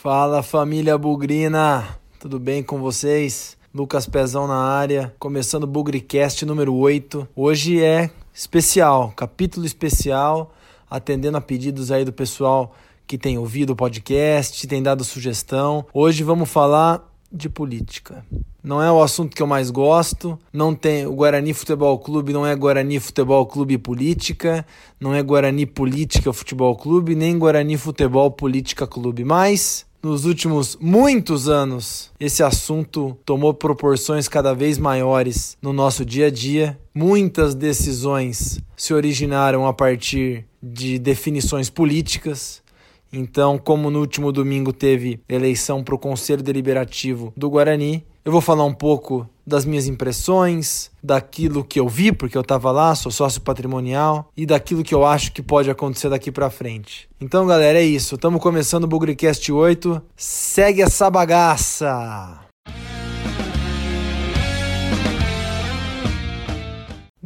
Fala família Bugrina, tudo bem com vocês? Lucas Pezão na área, começando o Bugricast número 8. Hoje é especial, capítulo especial, atendendo a pedidos aí do pessoal que tem ouvido o podcast, tem dado sugestão. Hoje vamos falar de política. Não é o assunto que eu mais gosto. Não tem o Guarani Futebol Clube, não é Guarani Futebol Clube Política, não é Guarani Política Futebol Clube, nem Guarani Futebol Política Clube, mas nos últimos muitos anos, esse assunto tomou proporções cada vez maiores no nosso dia a dia. Muitas decisões se originaram a partir de definições políticas. Então, como no último domingo teve eleição para o Conselho Deliberativo do Guarani, eu vou falar um pouco das minhas impressões, daquilo que eu vi, porque eu estava lá, sou sócio patrimonial, e daquilo que eu acho que pode acontecer daqui para frente. Então, galera, é isso. Estamos começando o Bugrecast 8. Segue essa bagaça!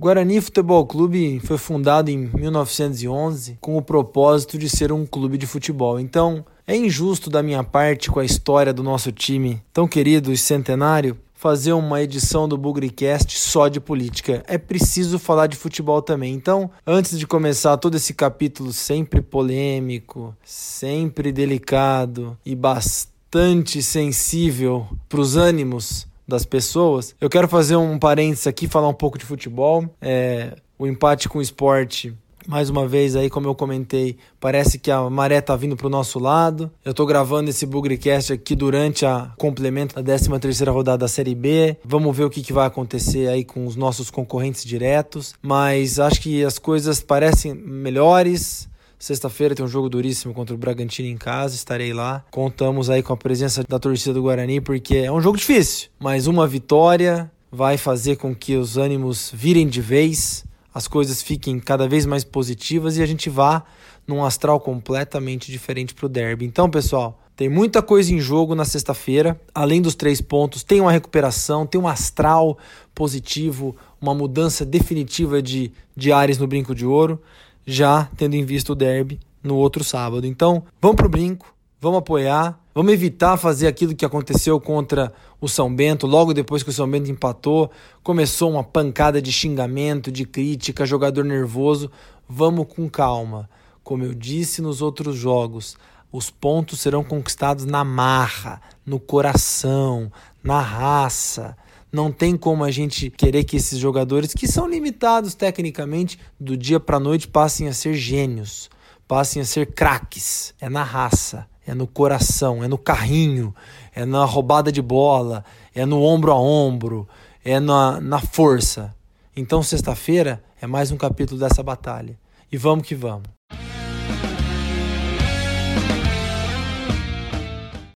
Guarani Futebol Clube foi fundado em 1911 com o propósito de ser um clube de futebol. Então, é injusto da minha parte com a história do nosso time tão querido e centenário fazer uma edição do Bugricast só de política. É preciso falar de futebol também. Então, antes de começar todo esse capítulo sempre polêmico, sempre delicado e bastante sensível para os ânimos das pessoas. Eu quero fazer um parênteses aqui, falar um pouco de futebol. É, o empate com o esporte mais uma vez aí, como eu comentei, parece que a maré tá vindo pro nosso lado. Eu tô gravando esse Bugrecast aqui durante a complemento da 13 terceira rodada da Série B. Vamos ver o que, que vai acontecer aí com os nossos concorrentes diretos. Mas acho que as coisas parecem melhores. Sexta-feira tem um jogo duríssimo contra o Bragantino em casa, estarei lá. Contamos aí com a presença da torcida do Guarani, porque é um jogo difícil, mas uma vitória vai fazer com que os ânimos virem de vez, as coisas fiquem cada vez mais positivas e a gente vá num astral completamente diferente para o derby. Então, pessoal, tem muita coisa em jogo na sexta-feira. Além dos três pontos, tem uma recuperação, tem um astral positivo, uma mudança definitiva de, de ares no brinco de ouro já tendo em vista o derby no outro sábado. Então, vamos pro brinco, vamos apoiar, vamos evitar fazer aquilo que aconteceu contra o São Bento, logo depois que o São Bento empatou, começou uma pancada de xingamento, de crítica, jogador nervoso. Vamos com calma. Como eu disse nos outros jogos, os pontos serão conquistados na marra, no coração, na raça. Não tem como a gente querer que esses jogadores, que são limitados tecnicamente, do dia para noite passem a ser gênios, passem a ser craques. É na raça, é no coração, é no carrinho, é na roubada de bola, é no ombro a ombro, é na, na força. Então, sexta-feira é mais um capítulo dessa batalha. E vamos que vamos.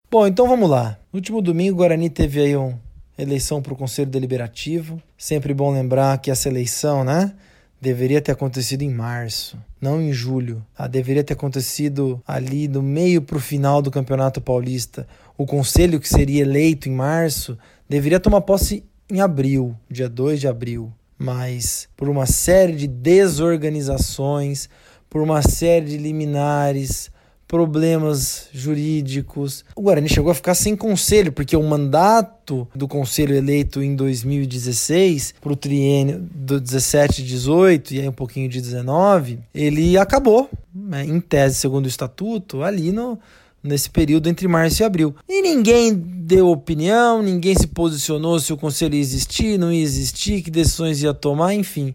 Bom, então vamos lá. No último domingo, o Guarani teve aí um, eleição para o Conselho Deliberativo. Sempre bom lembrar que essa eleição, né? Deveria ter acontecido em março, não em julho. Ah, deveria ter acontecido ali do meio para o final do Campeonato Paulista. O conselho que seria eleito em março deveria tomar posse em abril, dia 2 de abril. Mas por uma série de desorganizações, por uma série de liminares, problemas jurídicos. O Guarani chegou a ficar sem conselho, porque o mandato do conselho eleito em 2016, para o triênio do 17 e 18, e aí um pouquinho de 19, ele acabou, né, em tese, segundo o estatuto, ali no, nesse período entre março e abril. E ninguém deu opinião, ninguém se posicionou se o conselho ia existir, não ia existir, que decisões ia tomar, enfim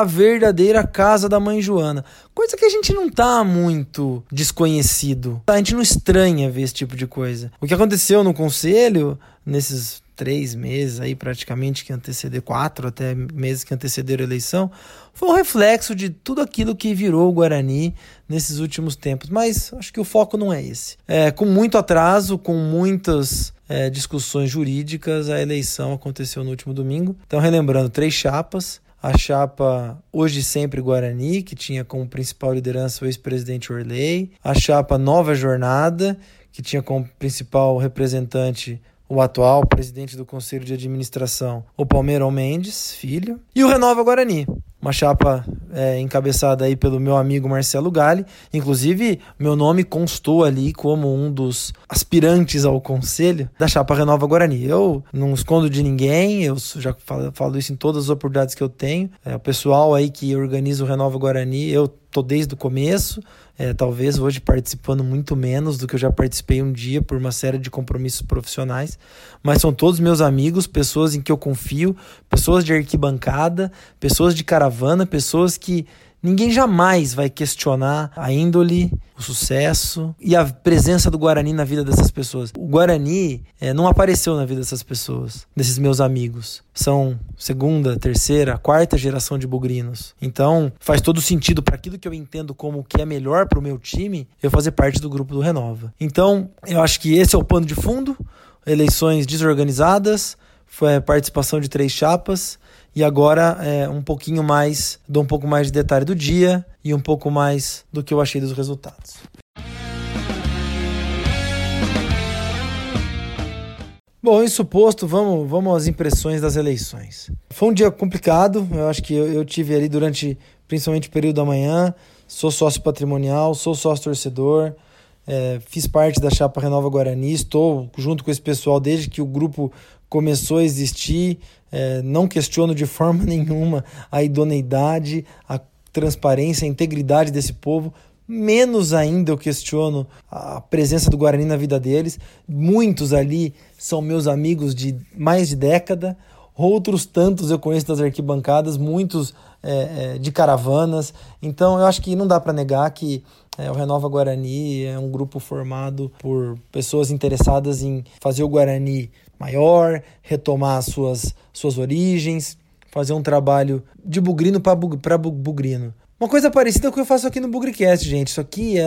a verdadeira casa da mãe Joana. Coisa que a gente não tá muito desconhecido. A gente não estranha ver esse tipo de coisa. O que aconteceu no conselho, nesses três meses aí praticamente que antecederam, quatro até meses que antecederam a eleição, foi um reflexo de tudo aquilo que virou o Guarani nesses últimos tempos. Mas acho que o foco não é esse. É, com muito atraso, com muitas é, discussões jurídicas, a eleição aconteceu no último domingo. Então, relembrando, três chapas a chapa Hoje Sempre Guarani, que tinha como principal liderança o ex-presidente Orley, a chapa Nova Jornada, que tinha como principal representante o atual presidente do Conselho de Administração, o Palmeirão Mendes, filho, e o Renova Guarani, uma chapa é, encabeçada aí pelo meu amigo Marcelo Galli. Inclusive, meu nome constou ali como um dos aspirantes ao conselho da chapa Renova Guarani. Eu não escondo de ninguém, eu já falo, falo isso em todas as oportunidades que eu tenho. É, o pessoal aí que organiza o Renova Guarani, eu tô desde o começo, é, talvez hoje participando muito menos do que eu já participei um dia por uma série de compromissos profissionais, mas são todos meus amigos, pessoas em que eu confio, pessoas de arquibancada, pessoas de caravana, pessoas que Ninguém jamais vai questionar a índole, o sucesso e a presença do Guarani na vida dessas pessoas. O Guarani é, não apareceu na vida dessas pessoas, desses meus amigos. São segunda, terceira, quarta geração de bugrinos. Então faz todo sentido para aquilo que eu entendo como que é melhor para o meu time, eu fazer parte do grupo do Renova. Então eu acho que esse é o pano de fundo. Eleições desorganizadas, foi a participação de três chapas e agora é, um pouquinho mais, dou um pouco mais de detalhe do dia e um pouco mais do que eu achei dos resultados. Bom, isso posto, vamos, vamos às impressões das eleições. Foi um dia complicado, eu acho que eu, eu tive ali durante, principalmente o período da manhã, sou sócio patrimonial, sou sócio torcedor, é, fiz parte da chapa Renova Guarani, estou junto com esse pessoal desde que o grupo começou a existir. É, não questiono de forma nenhuma a idoneidade, a transparência, a integridade desse povo. Menos ainda eu questiono a presença do Guarani na vida deles. Muitos ali são meus amigos de mais de década. Outros tantos eu conheço das arquibancadas, muitos é, é, de caravanas. Então eu acho que não dá para negar que é, o Renova Guarani é um grupo formado por pessoas interessadas em fazer o Guarani maior, retomar as suas, suas origens, fazer um trabalho de bugrino para bugrino. Uma coisa parecida com o que eu faço aqui no Bugricast, gente. Isso aqui é,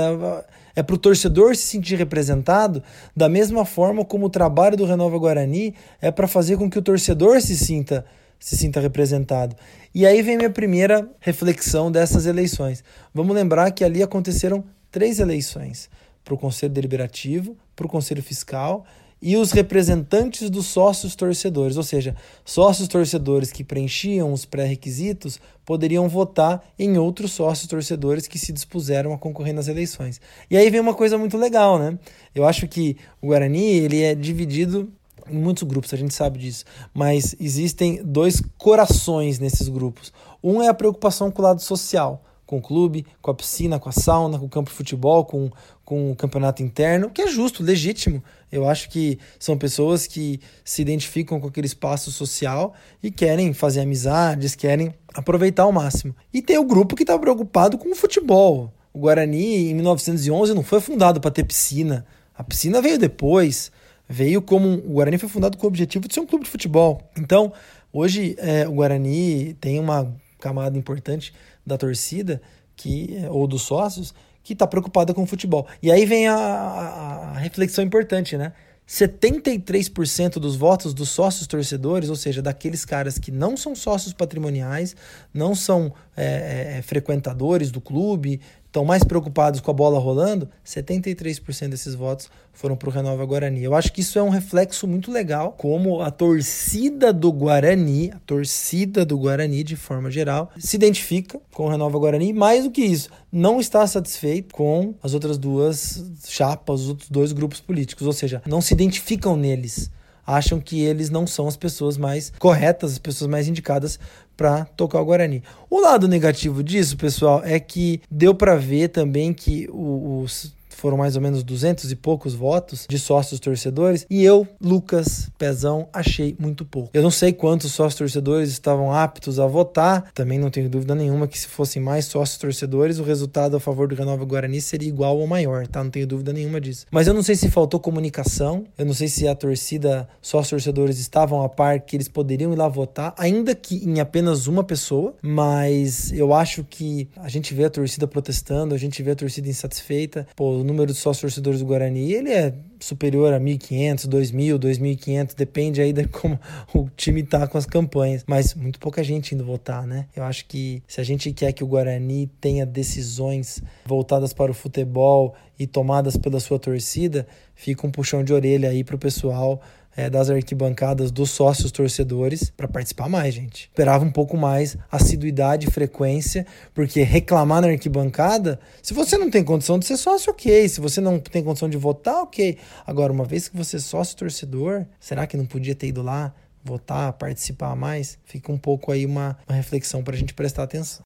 é para o torcedor se sentir representado, da mesma forma como o trabalho do Renova Guarani é para fazer com que o torcedor se sinta, se sinta representado. E aí vem minha primeira reflexão dessas eleições. Vamos lembrar que ali aconteceram três eleições: para o Conselho Deliberativo, para o Conselho Fiscal e os representantes dos sócios torcedores, ou seja, sócios torcedores que preenchiam os pré-requisitos poderiam votar em outros sócios torcedores que se dispuseram a concorrer nas eleições. E aí vem uma coisa muito legal, né? Eu acho que o Guarani ele é dividido em muitos grupos, a gente sabe disso, mas existem dois corações nesses grupos. Um é a preocupação com o lado social com o clube, com a piscina, com a sauna, com o campo de futebol, com, com o campeonato interno, que é justo, legítimo. Eu acho que são pessoas que se identificam com aquele espaço social e querem fazer amizades, querem aproveitar ao máximo. E tem o grupo que está preocupado com o futebol. O Guarani, em 1911, não foi fundado para ter piscina. A piscina veio depois. Veio como. O Guarani foi fundado com o objetivo de ser um clube de futebol. Então, hoje, é, o Guarani tem uma camada importante da torcida que ou dos sócios que está preocupada com o futebol. E aí vem a, a, a reflexão importante, né? 73% dos votos dos sócios torcedores, ou seja, daqueles caras que não são sócios patrimoniais, não são é, é, frequentadores do clube, estão mais preocupados com a bola rolando, 73% desses votos foram para o Renova Guarani. Eu acho que isso é um reflexo muito legal, como a torcida do Guarani, a torcida do Guarani de forma geral, se identifica com o Renova Guarani. Mais do que isso, não está satisfeito com as outras duas chapas, os outros dois grupos políticos, ou seja, não se identificam neles acham que eles não são as pessoas mais corretas, as pessoas mais indicadas para tocar o Guarani. O lado negativo disso, pessoal, é que deu para ver também que os foram mais ou menos 200 e poucos votos de sócios torcedores, e eu, Lucas Pezão, achei muito pouco. Eu não sei quantos sócios torcedores estavam aptos a votar, também não tenho dúvida nenhuma que se fossem mais sócios torcedores, o resultado a favor do Renova Guarani seria igual ou maior, tá? Não tenho dúvida nenhuma disso. Mas eu não sei se faltou comunicação, eu não sei se a torcida, sócios torcedores estavam a par que eles poderiam ir lá votar, ainda que em apenas uma pessoa, mas eu acho que a gente vê a torcida protestando, a gente vê a torcida insatisfeita, pô, número de sócios torcedores do Guarani, ele é superior a 1.500, 2.000, 2.500, depende aí de como o time tá com as campanhas, mas muito pouca gente indo votar, né? Eu acho que se a gente quer que o Guarani tenha decisões voltadas para o futebol e tomadas pela sua torcida, fica um puxão de orelha aí pro pessoal é, das arquibancadas dos sócios torcedores para participar mais, gente. Esperava um pouco mais assiduidade e frequência, porque reclamar na arquibancada, se você não tem condição de ser sócio, ok. Se você não tem condição de votar, ok. Agora, uma vez que você é sócio torcedor, será que não podia ter ido lá? votar, participar mais, fica um pouco aí uma, uma reflexão para a gente prestar atenção.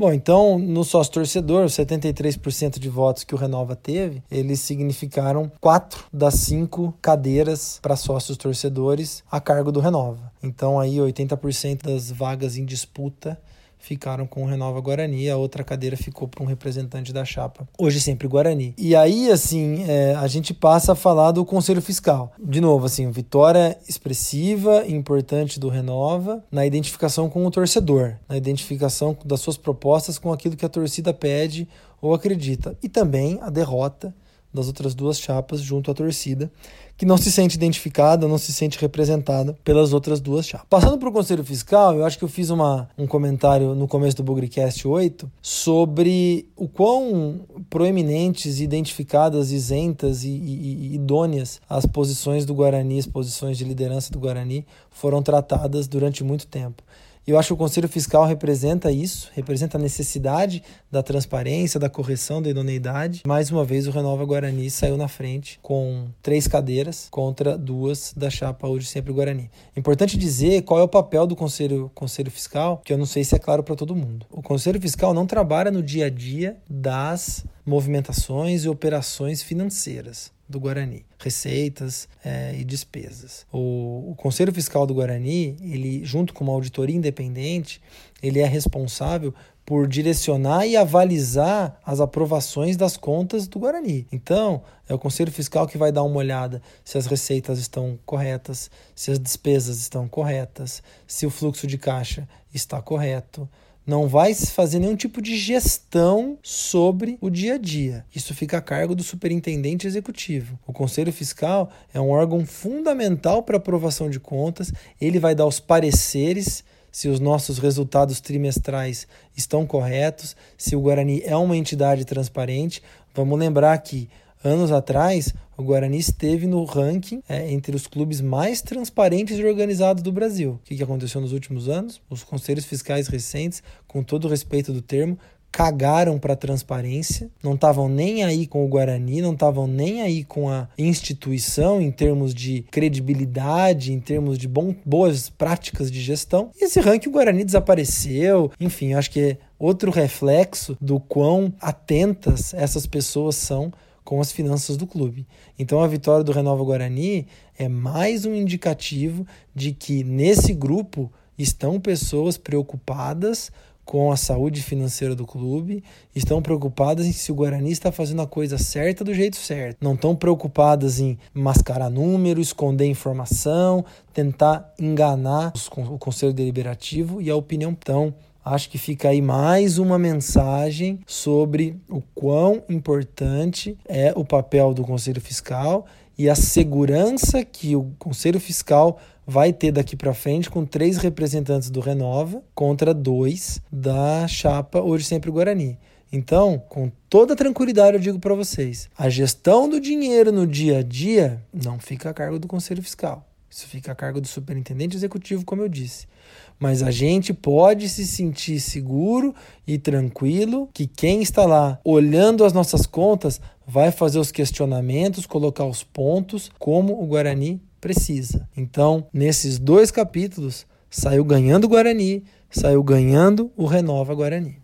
Bom, então, no sócio torcedor, os 73% de votos que o Renova teve, eles significaram quatro das cinco cadeiras para sócios torcedores a cargo do Renova. Então, aí 80% das vagas em disputa ficaram com o Renova Guarani, a outra cadeira ficou para um representante da chapa, hoje sempre Guarani. E aí, assim, é, a gente passa a falar do Conselho Fiscal. De novo, assim, vitória expressiva e importante do Renova na identificação com o torcedor, na identificação das suas propostas com aquilo que a torcida pede ou acredita. E também a derrota das outras duas chapas junto à torcida, que não se sente identificada, não se sente representada pelas outras duas chapas. Passando para o Conselho Fiscal, eu acho que eu fiz uma, um comentário no começo do Bugrecast 8 sobre o quão proeminentes, identificadas, isentas e, e, e idôneas as posições do Guarani, as posições de liderança do Guarani foram tratadas durante muito tempo. Eu acho que o Conselho Fiscal representa isso, representa a necessidade da transparência, da correção da idoneidade. Mais uma vez, o Renova Guarani saiu na frente com três cadeiras contra duas da chapa hoje sempre Guarani. Importante dizer qual é o papel do Conselho, Conselho Fiscal, que eu não sei se é claro para todo mundo. O Conselho Fiscal não trabalha no dia a dia das movimentações e operações financeiras do Guarani, receitas é, e despesas. O, o, Conselho Fiscal do Guarani, ele junto com uma auditoria independente, ele é responsável por direcionar e avalizar as aprovações das contas do Guarani. Então, é o Conselho Fiscal que vai dar uma olhada se as receitas estão corretas, se as despesas estão corretas, se o fluxo de caixa está correto não vai fazer nenhum tipo de gestão sobre o dia a dia. Isso fica a cargo do superintendente executivo. O Conselho Fiscal é um órgão fundamental para aprovação de contas, ele vai dar os pareceres se os nossos resultados trimestrais estão corretos, se o Guarani é uma entidade transparente. Vamos lembrar que anos atrás o Guarani esteve no ranking é, entre os clubes mais transparentes e organizados do Brasil. O que, que aconteceu nos últimos anos? Os conselhos fiscais recentes, com todo o respeito do termo, cagaram para a transparência, não estavam nem aí com o Guarani, não estavam nem aí com a instituição em termos de credibilidade, em termos de bom, boas práticas de gestão. E esse ranking o Guarani desapareceu. Enfim, acho que é outro reflexo do quão atentas essas pessoas são com as finanças do clube. Então a vitória do Renova Guarani é mais um indicativo de que nesse grupo estão pessoas preocupadas com a saúde financeira do clube, estão preocupadas em se o Guarani está fazendo a coisa certa do jeito certo. Não estão preocupadas em mascarar número, esconder informação, tentar enganar o conselho deliberativo e a opinião. Então, Acho que fica aí mais uma mensagem sobre o quão importante é o papel do Conselho Fiscal e a segurança que o Conselho Fiscal vai ter daqui para frente com três representantes do Renova contra dois da chapa Hoje Sempre Guarani. Então, com toda tranquilidade, eu digo para vocês: a gestão do dinheiro no dia a dia não fica a cargo do Conselho Fiscal. Isso fica a cargo do superintendente executivo, como eu disse. Mas a gente pode se sentir seguro e tranquilo que quem está lá olhando as nossas contas vai fazer os questionamentos, colocar os pontos como o Guarani precisa. Então, nesses dois capítulos, saiu ganhando o Guarani, saiu ganhando o Renova Guarani.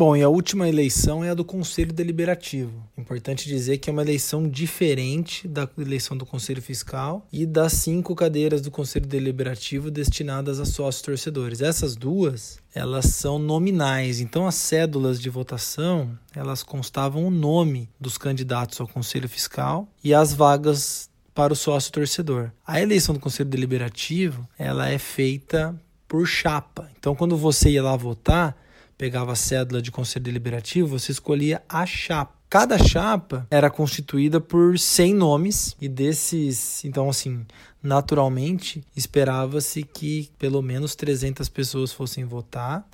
Bom, e a última eleição é a do Conselho Deliberativo. Importante dizer que é uma eleição diferente da eleição do Conselho Fiscal e das cinco cadeiras do Conselho Deliberativo destinadas a sócios torcedores. Essas duas, elas são nominais. Então, as cédulas de votação, elas constavam o nome dos candidatos ao Conselho Fiscal e as vagas para o sócio torcedor. A eleição do Conselho Deliberativo, ela é feita por chapa. Então, quando você ia lá votar, pegava a cédula de conselho deliberativo, você escolhia a chapa. Cada chapa era constituída por 100 nomes e desses, então assim, naturalmente esperava-se que pelo menos 300 pessoas fossem votar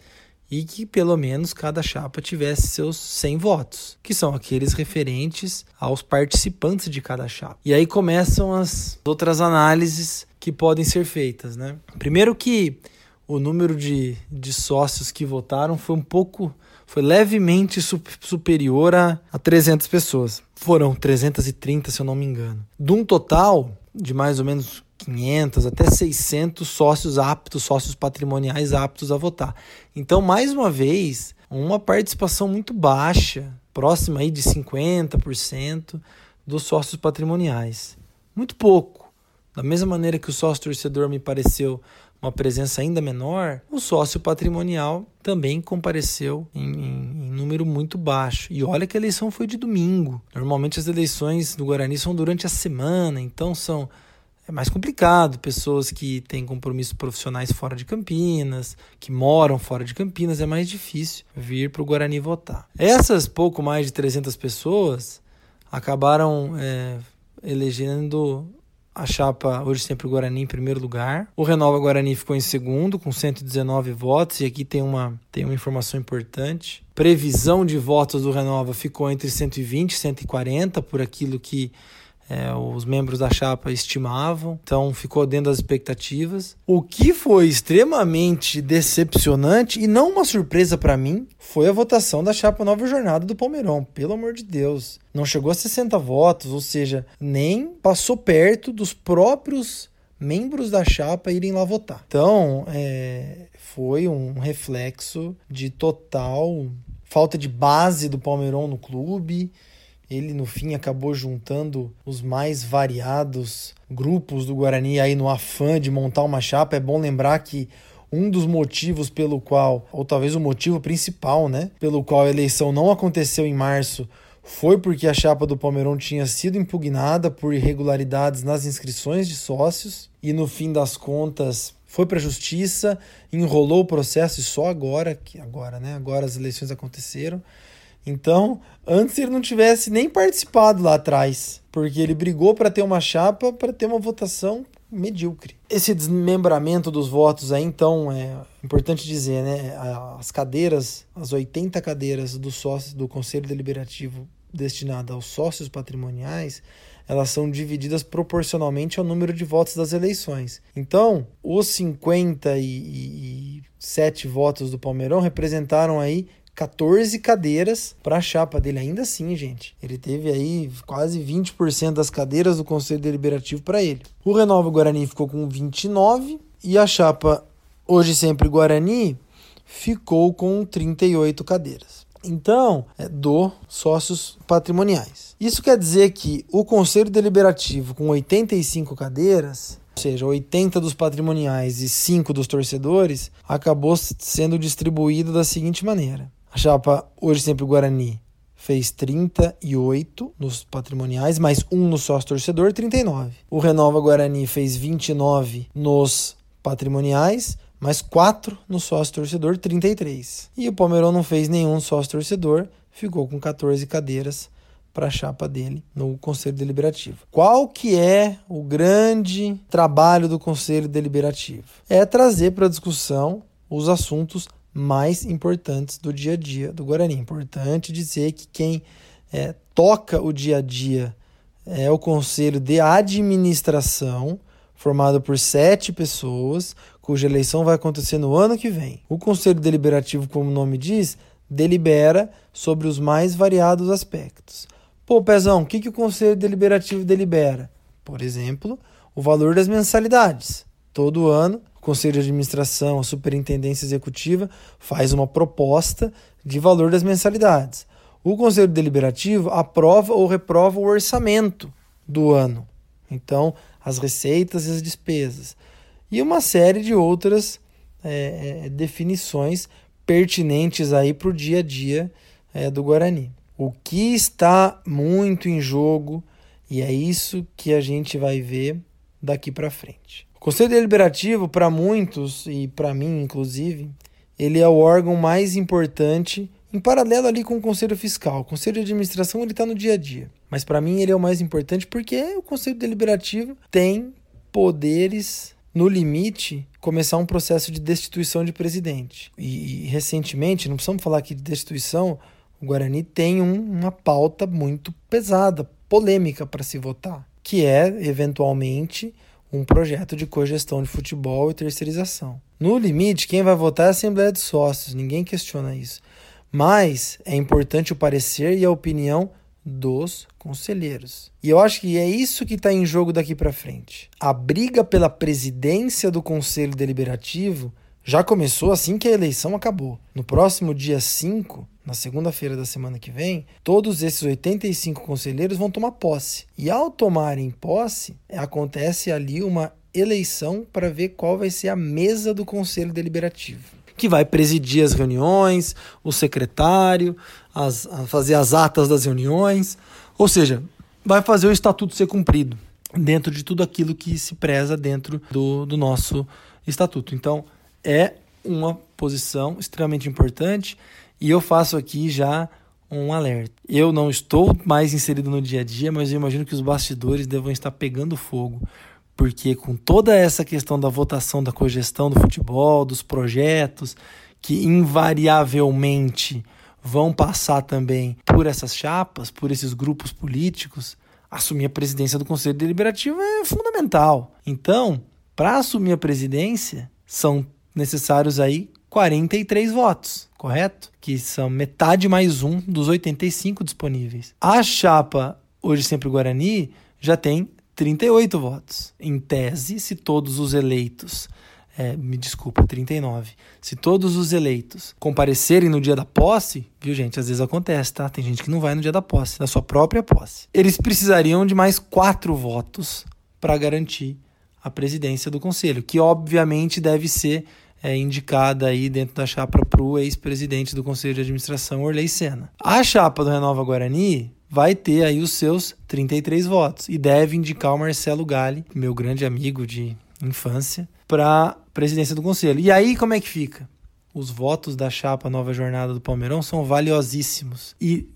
e que pelo menos cada chapa tivesse seus 100 votos, que são aqueles referentes aos participantes de cada chapa. E aí começam as outras análises que podem ser feitas, né? Primeiro que o número de, de sócios que votaram foi um pouco, foi levemente su superior a, a 300 pessoas. Foram 330, se eu não me engano. De um total de mais ou menos 500 até 600 sócios aptos, sócios patrimoniais aptos a votar. Então, mais uma vez, uma participação muito baixa, próxima aí de 50% dos sócios patrimoniais. Muito pouco. Da mesma maneira que o sócio torcedor me pareceu uma presença ainda menor, o sócio patrimonial também compareceu em, em, em, número muito baixo. E olha que a eleição foi de domingo. Normalmente as eleições do Guarani são durante a semana, então são é mais complicado. Pessoas que têm compromissos profissionais fora de Campinas, que moram fora de Campinas, é mais difícil vir para o Guarani votar. Essas pouco mais de 300 pessoas acabaram é, elegendo a chapa Hoje Sempre Guarani em primeiro lugar. O Renova Guarani ficou em segundo, com 119 votos. E aqui tem uma, tem uma informação importante. Previsão de votos do Renova ficou entre 120 e 140, por aquilo que é, os membros da chapa estimavam, então ficou dentro das expectativas. O que foi extremamente decepcionante e não uma surpresa para mim foi a votação da chapa Nova Jornada do Palmeirão, pelo amor de Deus. Não chegou a 60 votos, ou seja, nem passou perto dos próprios membros da chapa irem lá votar. Então, é, foi um reflexo de total falta de base do Palmeirão no clube ele, no fim, acabou juntando os mais variados grupos do Guarani aí no afã de montar uma chapa. É bom lembrar que um dos motivos pelo qual, ou talvez o motivo principal, né, pelo qual a eleição não aconteceu em março, foi porque a chapa do Palmeirão tinha sido impugnada por irregularidades nas inscrições de sócios e no fim das contas foi para a justiça, enrolou o processo e só agora, que agora, né, agora as eleições aconteceram, então, antes ele não tivesse nem participado lá atrás, porque ele brigou para ter uma chapa, para ter uma votação medíocre. Esse desmembramento dos votos aí, então, é importante dizer, né? As cadeiras, as 80 cadeiras do sócio do Conselho Deliberativo destinada aos sócios patrimoniais, elas são divididas proporcionalmente ao número de votos das eleições. Então, os 57 votos do Palmeirão representaram aí 14 cadeiras para a chapa dele. Ainda assim, gente, ele teve aí quase 20% das cadeiras do Conselho Deliberativo para ele. O Renova Guarani ficou com 29 e a chapa Hoje Sempre Guarani ficou com 38 cadeiras. Então, é do sócios patrimoniais. Isso quer dizer que o Conselho Deliberativo, com 85 cadeiras, ou seja, 80 dos patrimoniais e 5 dos torcedores, acabou sendo distribuído da seguinte maneira: a chapa Hoje Sempre Guarani fez 38 nos patrimoniais, mais um no sócio torcedor, 39. O Renova Guarani fez 29 nos patrimoniais, mais 4 no sócio torcedor, 33. E o Palmeirão não fez nenhum sócio torcedor, ficou com 14 cadeiras para a chapa dele no Conselho Deliberativo. Qual que é o grande trabalho do Conselho Deliberativo? É trazer para discussão os assuntos mais importantes do dia a dia do Guarani. Importante dizer que quem é, toca o dia a dia é o Conselho de Administração, formado por sete pessoas, cuja eleição vai acontecer no ano que vem. O Conselho Deliberativo, como o nome diz, delibera sobre os mais variados aspectos. Pô, Pezão, o que, que o Conselho Deliberativo delibera? Por exemplo, o valor das mensalidades. Todo ano, Conselho de Administração, a Superintendência Executiva faz uma proposta de valor das mensalidades. O Conselho Deliberativo aprova ou reprova o orçamento do ano. Então, as receitas e as despesas. E uma série de outras é, é definições pertinentes aí para o dia a dia é, do Guarani. O que está muito em jogo, e é isso que a gente vai ver daqui para frente. Conselho Deliberativo, para muitos, e para mim inclusive, ele é o órgão mais importante em paralelo ali com o Conselho Fiscal. O Conselho de Administração ele está no dia a dia. Mas para mim ele é o mais importante porque o Conselho Deliberativo tem poderes no limite, começar um processo de destituição de presidente. E, e recentemente, não precisamos falar aqui de destituição, o Guarani tem um, uma pauta muito pesada, polêmica para se votar, que é, eventualmente, um projeto de cogestão de futebol e terceirização. No limite, quem vai votar é a Assembleia de Sócios, ninguém questiona isso. Mas é importante o parecer e a opinião dos conselheiros. E eu acho que é isso que está em jogo daqui para frente. A briga pela presidência do Conselho Deliberativo já começou assim que a eleição acabou. No próximo dia 5, na segunda-feira da semana que vem, todos esses 85 conselheiros vão tomar posse. E ao tomarem posse, acontece ali uma eleição para ver qual vai ser a mesa do Conselho Deliberativo que vai presidir as reuniões, o secretário, as, fazer as atas das reuniões, ou seja, vai fazer o estatuto ser cumprido dentro de tudo aquilo que se preza dentro do, do nosso estatuto. Então, é uma posição extremamente importante e eu faço aqui já um alerta. Eu não estou mais inserido no dia a dia, mas eu imagino que os bastidores devam estar pegando fogo, porque com toda essa questão da votação da cogestão do futebol, dos projetos, que invariavelmente vão passar também por essas chapas, por esses grupos políticos, assumir a presidência do Conselho Deliberativo é fundamental. Então, para assumir a presidência, são necessários aí 43 votos, correto? Que são metade mais um dos 85 disponíveis. A chapa Hoje Sempre Guarani já tem 38 votos. Em tese, se todos os eleitos, é, me desculpa, 39, se todos os eleitos comparecerem no dia da posse, viu gente, às vezes acontece, tá? Tem gente que não vai no dia da posse, da sua própria posse. Eles precisariam de mais quatro votos para garantir a presidência do conselho, que obviamente deve ser é, indicada aí dentro da chapa para o ex-presidente do conselho de administração, Orley Senna. A chapa do Renova Guarani vai ter aí os seus 33 votos e deve indicar o Marcelo Galli, meu grande amigo de infância, para presidência do conselho. E aí como é que fica? Os votos da chapa Nova Jornada do Palmeirão são valiosíssimos. E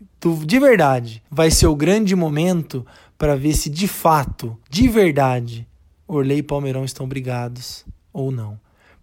de verdade, vai ser o grande momento para ver se de fato, de verdade, Orley e Palmeirão estão brigados ou não.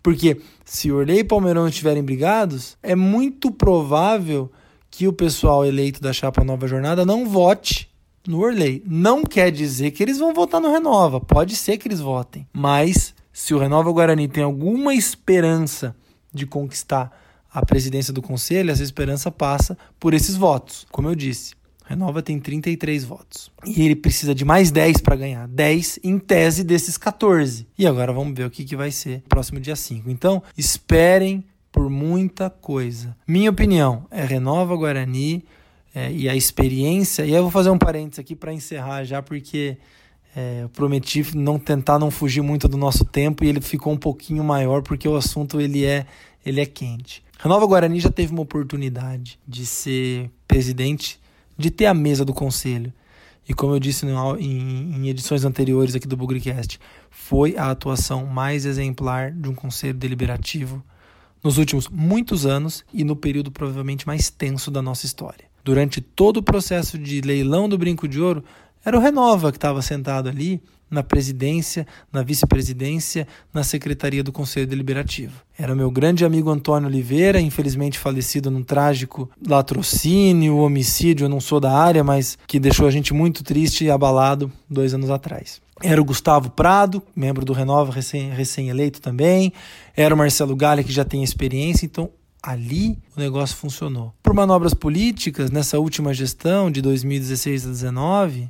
Porque se Orley e Palmeirão estiverem brigados, é muito provável que o pessoal eleito da chapa Nova Jornada não vote no Orley. Não quer dizer que eles vão votar no Renova, pode ser que eles votem, mas se o Renova Guarani tem alguma esperança de conquistar a presidência do conselho, essa esperança passa por esses votos. Como eu disse, Renova tem 33 votos. E ele precisa de mais 10 para ganhar. 10 em tese desses 14. E agora vamos ver o que, que vai ser no próximo dia 5. Então, esperem por muita coisa. Minha opinião é Renova Guarani é, e a experiência. E eu vou fazer um parênteses aqui para encerrar já, porque é, eu prometi não tentar não fugir muito do nosso tempo e ele ficou um pouquinho maior porque o assunto ele é, ele é quente. Renova Guarani já teve uma oportunidade de ser presidente, de ter a mesa do conselho. E como eu disse em, em edições anteriores aqui do Bugrecast, foi a atuação mais exemplar de um conselho deliberativo nos últimos muitos anos e no período provavelmente mais tenso da nossa história. Durante todo o processo de leilão do Brinco de Ouro, era o Renova que estava sentado ali na presidência, na vice-presidência, na secretaria do Conselho Deliberativo. Era meu grande amigo Antônio Oliveira, infelizmente falecido num trágico latrocínio, homicídio, eu não sou da área, mas que deixou a gente muito triste e abalado dois anos atrás. Era o Gustavo Prado, membro do Renova, recém-eleito também. Era o Marcelo Galha, que já tem experiência. Então, ali o negócio funcionou. Por manobras políticas, nessa última gestão de 2016 a 2019,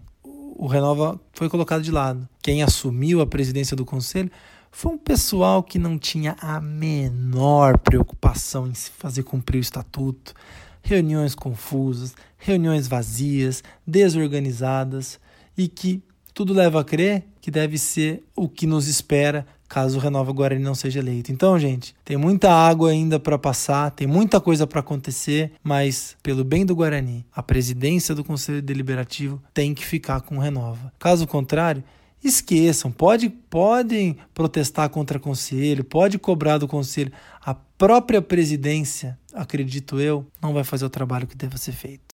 o Renova foi colocado de lado. Quem assumiu a presidência do conselho foi um pessoal que não tinha a menor preocupação em se fazer cumprir o estatuto. Reuniões confusas, reuniões vazias, desorganizadas e que tudo leva a crer que deve ser o que nos espera caso o Renova Guarani não seja eleito. Então, gente, tem muita água ainda para passar, tem muita coisa para acontecer, mas pelo bem do Guarani, a presidência do Conselho Deliberativo tem que ficar com o Renova. Caso contrário, esqueçam, pode, podem protestar contra o conselho, pode cobrar do conselho. A própria presidência, acredito eu, não vai fazer o trabalho que deve ser feito.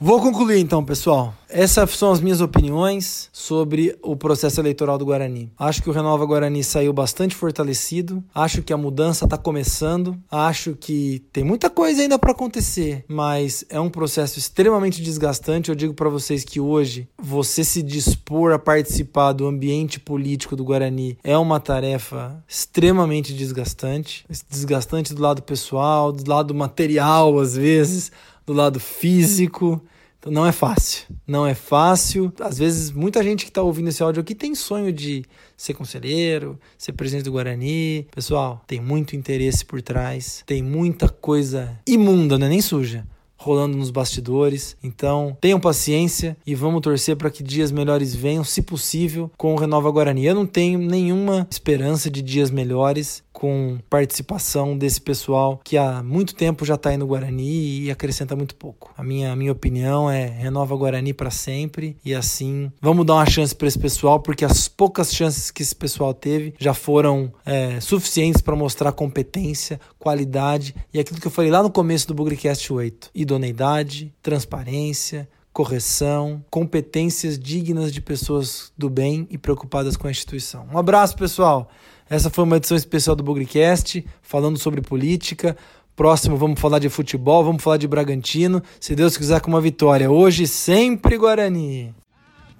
Vou concluir então, pessoal. Essas são as minhas opiniões sobre o processo eleitoral do Guarani. Acho que o Renova Guarani saiu bastante fortalecido, acho que a mudança está começando, acho que tem muita coisa ainda para acontecer, mas é um processo extremamente desgastante. Eu digo para vocês que hoje você se dispor a participar do ambiente político do Guarani é uma tarefa extremamente desgastante, desgastante do lado pessoal, do lado material às vezes, do lado físico. Então não é fácil. Não é fácil. Às vezes, muita gente que está ouvindo esse áudio aqui tem sonho de ser conselheiro, ser presidente do Guarani. Pessoal, tem muito interesse por trás. Tem muita coisa imunda, não é nem suja rolando nos bastidores. Então, tenham paciência e vamos torcer para que dias melhores venham, se possível, com o Renova Guarani. Eu não tenho nenhuma esperança de dias melhores com participação desse pessoal que há muito tempo já está aí no Guarani e acrescenta muito pouco. A minha, a minha opinião é renova Guarani para sempre e assim vamos dar uma chance para esse pessoal porque as poucas chances que esse pessoal teve já foram é, suficientes para mostrar competência, qualidade e aquilo que eu falei lá no começo do Bugrecast 8: idoneidade, transparência, correção, competências dignas de pessoas do bem e preocupadas com a instituição. Um abraço, pessoal. Essa foi uma edição especial do Bugrecast, falando sobre política. Próximo vamos falar de futebol, vamos falar de Bragantino, se Deus quiser com uma vitória. Hoje sempre Guarani.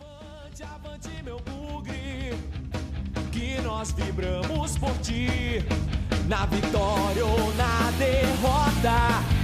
Avante, avante meu bugre, que nós vibramos por ti, na vitória ou na derrota.